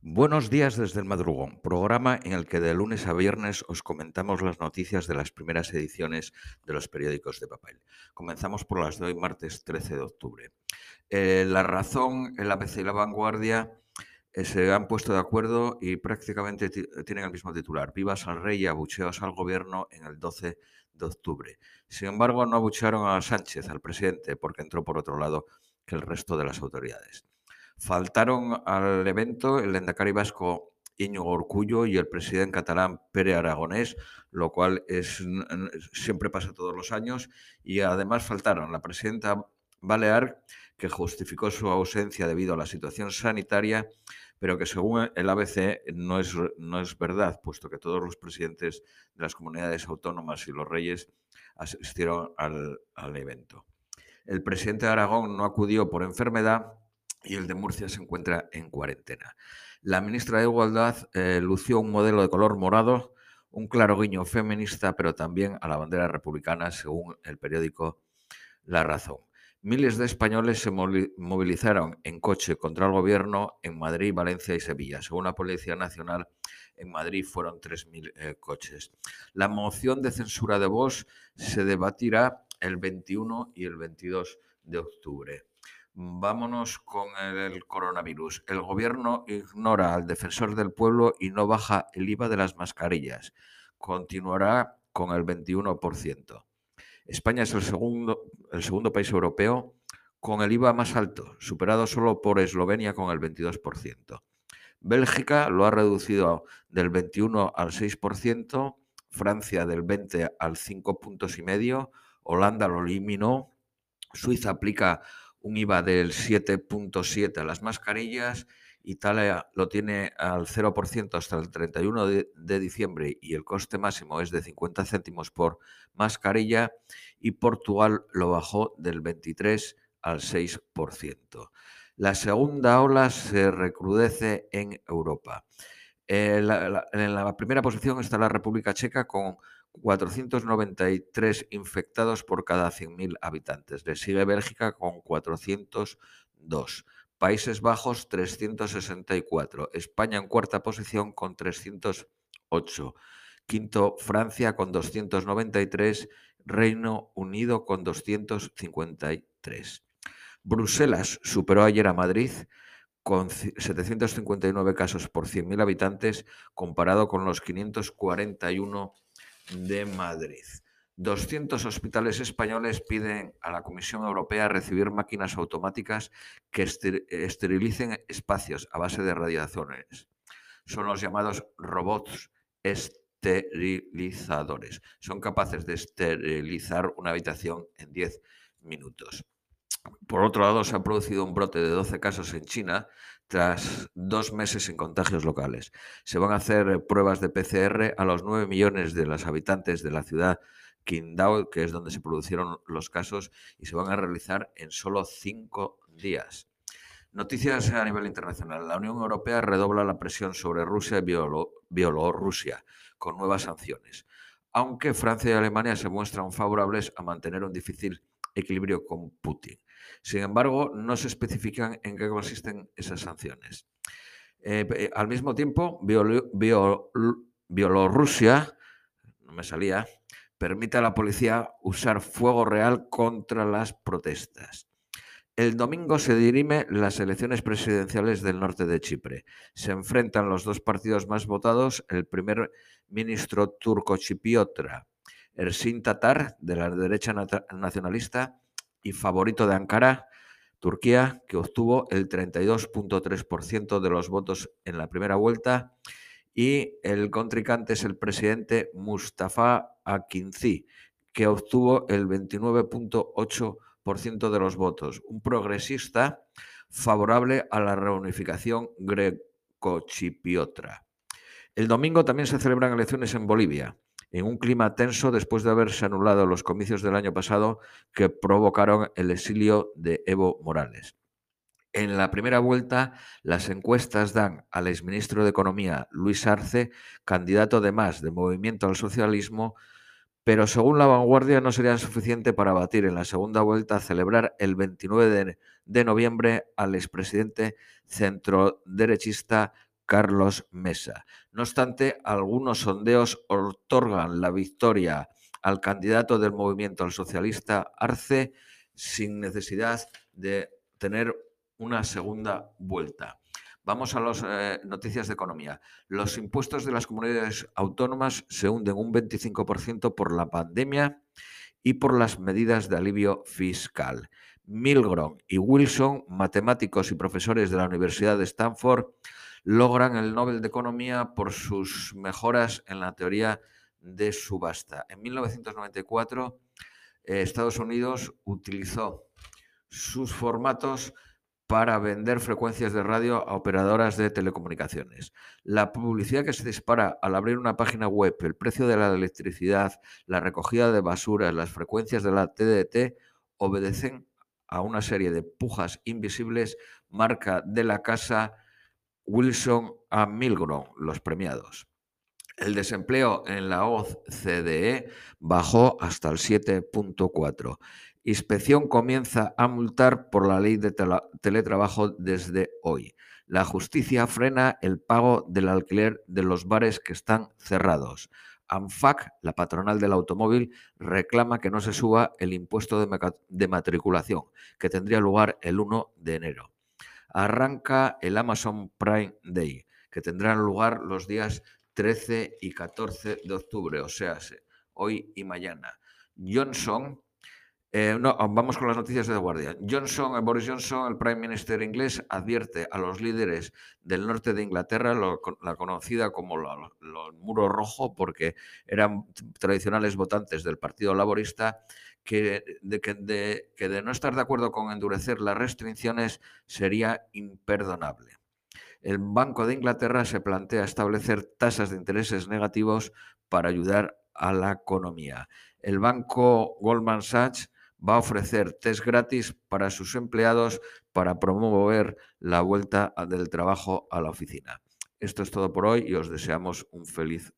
Buenos días desde el madrugón, programa en el que de lunes a viernes os comentamos las noticias de las primeras ediciones de los periódicos de papel. Comenzamos por las de hoy, martes 13 de octubre. Eh, la razón, el ABC y la vanguardia eh, se han puesto de acuerdo y prácticamente tienen el mismo titular. Vivas al rey y abucheos al gobierno en el 12 de octubre. Sin embargo, no abuchearon a Sánchez, al presidente, porque entró por otro lado que el resto de las autoridades. Faltaron al evento el endacari vasco Íñigo Orcullo y el presidente catalán Pere Aragonés, lo cual es, siempre pasa todos los años, y además faltaron la presidenta Balear, que justificó su ausencia debido a la situación sanitaria, pero que según el ABC no es, no es verdad, puesto que todos los presidentes de las comunidades autónomas y los reyes asistieron al, al evento. El presidente de Aragón no acudió por enfermedad y el de Murcia se encuentra en cuarentena. La ministra de Igualdad eh, lució un modelo de color morado, un claro guiño feminista, pero también a la bandera republicana, según el periódico La Razón. Miles de españoles se movilizaron en coche contra el gobierno en Madrid, Valencia y Sevilla. Según la Policía Nacional, en Madrid fueron 3.000 eh, coches. La moción de censura de Vox se debatirá el 21 y el 22 de octubre. Vámonos con el coronavirus. El gobierno ignora al defensor del pueblo y no baja el IVA de las mascarillas. Continuará con el 21%. España es el segundo, el segundo país europeo con el IVA más alto, superado solo por Eslovenia con el 22%. Bélgica lo ha reducido del 21 al 6%, Francia del 20 al 5 puntos y medio, Holanda lo eliminó, Suiza aplica un IVA del 7.7 a las mascarillas, Italia lo tiene al 0% hasta el 31 de, de, diciembre y el coste máximo es de 50 céntimos por mascarilla y Portugal lo bajó del 23 al 6%. La segunda ola se recrudece en Europa. En la, en la primera posición está la República Checa con 493 infectados por cada 100.000 habitantes. Le sigue Bélgica con 402. Países Bajos 364. España en cuarta posición con 308. Quinto Francia con 293. Reino Unido con 253. Bruselas superó ayer a Madrid con 759 casos por 100.000 habitantes comparado con los 541 de Madrid. 200 hospitales españoles piden a la Comisión Europea recibir máquinas automáticas que esterilicen espacios a base de radiaciones. Son los llamados robots esterilizadores. Son capaces de esterilizar una habitación en 10 minutos. Por otro lado, se ha producido un brote de 12 casos en China tras dos meses sin contagios locales. Se van a hacer pruebas de PCR a los 9 millones de los habitantes de la ciudad Qingdao, que es donde se produjeron los casos, y se van a realizar en solo cinco días. Noticias a nivel internacional. La Unión Europea redobla la presión sobre Rusia y Bielorrusia con nuevas sanciones, aunque Francia y Alemania se muestran favorables a mantener un difícil equilibrio con Putin. Sin embargo, no se especifican en qué consisten esas sanciones. Eh, eh, al mismo tiempo, Bielorrusia, no me salía, permite a la policía usar fuego real contra las protestas. El domingo se dirimen las elecciones presidenciales del norte de Chipre. Se enfrentan los dos partidos más votados, el primer ministro turco chipriotra, Ersin Tatar, de la derecha nacionalista, y favorito de Ankara, Turquía, que obtuvo el 32.3% de los votos en la primera vuelta, y el contrincante es el presidente Mustafa Akinci, que obtuvo el 29.8% de los votos, un progresista favorable a la reunificación greco-chipiotra. El domingo también se celebran elecciones en Bolivia en un clima tenso después de haberse anulado los comicios del año pasado que provocaron el exilio de Evo Morales. En la primera vuelta, las encuestas dan al exministro de Economía, Luis Arce, candidato de más de Movimiento al Socialismo, pero según la vanguardia no serían suficiente para batir en la segunda vuelta celebrar el 29 de, de noviembre al expresidente centroderechista Carlos Mesa. No obstante, algunos sondeos otorgan la victoria al candidato del movimiento al socialista Arce sin necesidad de tener una segunda vuelta. Vamos a las eh, noticias de economía. Los impuestos de las comunidades autónomas se hunden un 25% por la pandemia y por las medidas de alivio fiscal. Milgrom y Wilson, matemáticos y profesores de la Universidad de Stanford, logran el Nobel de Economía por sus mejoras en la teoría de subasta. En 1994, eh, Estados Unidos utilizó sus formatos para vender frecuencias de radio a operadoras de telecomunicaciones. La publicidad que se dispara al abrir una página web, el precio de la electricidad, la recogida de basura, las frecuencias de la TDT obedecen a una serie de pujas invisibles, marca de la casa Wilson a Milgrom, los premiados. El desempleo en la OCDE bajó hasta el 7.4 Inspección comienza a multar por la ley de teletrabajo desde hoy. La justicia frena el pago del alquiler de los bares que están cerrados. ANFAC, la patronal del automóvil, reclama que no se suba el impuesto de, matriculación, que tendría lugar el 1 de enero. Arranca el Amazon Prime Day, que tendrá lugar los días 13 y 14 de octubre, o sea, hoy y mañana. Johnson eh, no, vamos con las noticias de The Guardian. Johnson, eh, Boris Johnson, el Prime Minister inglés, advierte a los líderes del norte de Inglaterra, la conocida como el muro rojo, porque eran tradicionales votantes del Partido Laborista, que de no estar de acuerdo con endurecer las restricciones sería imperdonable. El Banco de Inglaterra se plantea establecer tasas de intereses negativos para ayudar a la economía. El banco Goldman Sachs va a ofrecer test gratis para sus empleados para promover la vuelta del trabajo a la oficina. Esto es todo por hoy y os deseamos un feliz